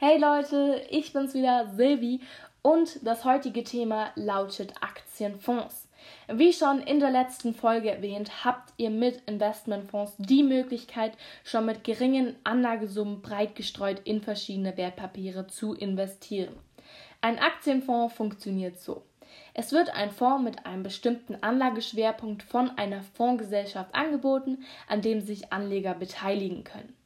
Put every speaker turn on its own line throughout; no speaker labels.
Hey Leute, ich bin's wieder, Silvi, und das heutige Thema lautet Aktienfonds. Wie schon in der letzten Folge erwähnt, habt ihr mit Investmentfonds die Möglichkeit, schon mit geringen Anlagesummen breit gestreut in verschiedene Wertpapiere zu investieren. Ein Aktienfonds funktioniert so. Es wird ein Fonds mit einem bestimmten Anlageschwerpunkt von einer Fondsgesellschaft angeboten, an dem sich Anleger beteiligen können.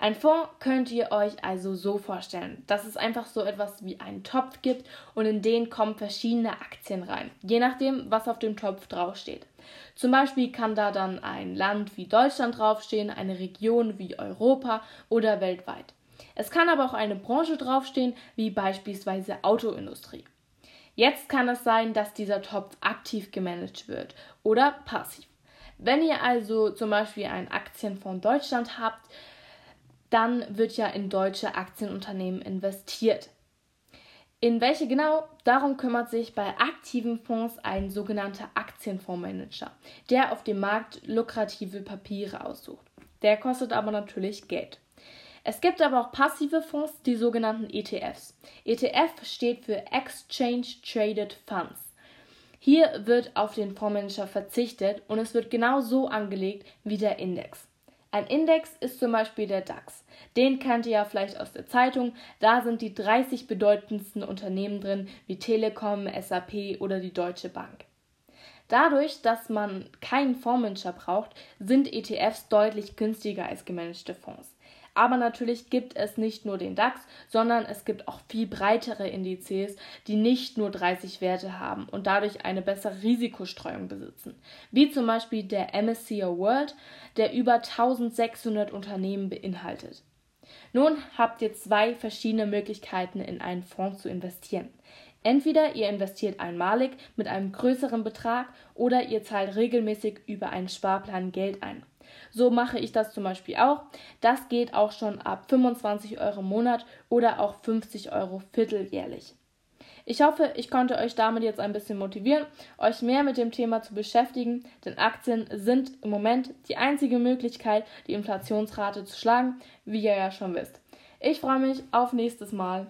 Ein Fonds könnt ihr euch also so vorstellen, dass es einfach so etwas wie einen Topf gibt und in den kommen verschiedene Aktien rein, je nachdem, was auf dem Topf draufsteht. Zum Beispiel kann da dann ein Land wie Deutschland draufstehen, eine Region wie Europa oder weltweit. Es kann aber auch eine Branche draufstehen, wie beispielsweise Autoindustrie. Jetzt kann es sein, dass dieser Topf aktiv gemanagt wird oder passiv. Wenn ihr also zum Beispiel einen Aktienfonds Deutschland habt, dann wird ja in deutsche Aktienunternehmen investiert. In welche genau? Darum kümmert sich bei aktiven Fonds ein sogenannter Aktienfondsmanager, der auf dem Markt lukrative Papiere aussucht. Der kostet aber natürlich Geld. Es gibt aber auch passive Fonds, die sogenannten ETFs. ETF steht für Exchange Traded Funds. Hier wird auf den Fondsmanager verzichtet und es wird genau so angelegt wie der Index. Ein Index ist zum Beispiel der DAX. Den kennt ihr ja vielleicht aus der Zeitung. Da sind die 30 bedeutendsten Unternehmen drin, wie Telekom, SAP oder die Deutsche Bank. Dadurch, dass man keinen Fondsmanager braucht, sind ETFs deutlich günstiger als gemanagte Fonds. Aber natürlich gibt es nicht nur den DAX, sondern es gibt auch viel breitere Indizes, die nicht nur 30 Werte haben und dadurch eine bessere Risikostreuung besitzen. Wie zum Beispiel der MSCI World, der über 1600 Unternehmen beinhaltet. Nun habt ihr zwei verschiedene Möglichkeiten, in einen Fonds zu investieren. Entweder ihr investiert einmalig mit einem größeren Betrag oder ihr zahlt regelmäßig über einen Sparplan Geld ein. So mache ich das zum Beispiel auch. Das geht auch schon ab 25 Euro im Monat oder auch 50 Euro vierteljährlich. Ich hoffe, ich konnte euch damit jetzt ein bisschen motivieren, euch mehr mit dem Thema zu beschäftigen, denn Aktien sind im Moment die einzige Möglichkeit, die Inflationsrate zu schlagen, wie ihr ja schon wisst. Ich freue mich auf nächstes Mal.